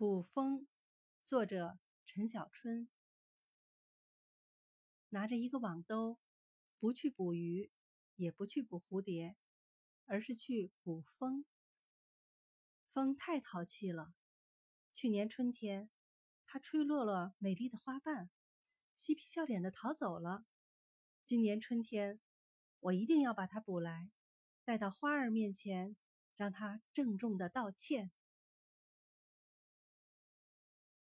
捕风作者陈小春。拿着一个网兜不去捕鱼也不去捕蝴蝶而是去捕风。风太淘气了去年春天它吹落了美丽的花瓣嬉皮笑脸的逃走了。今年春天我一定要把它捕来带到花儿面前让它郑重的道歉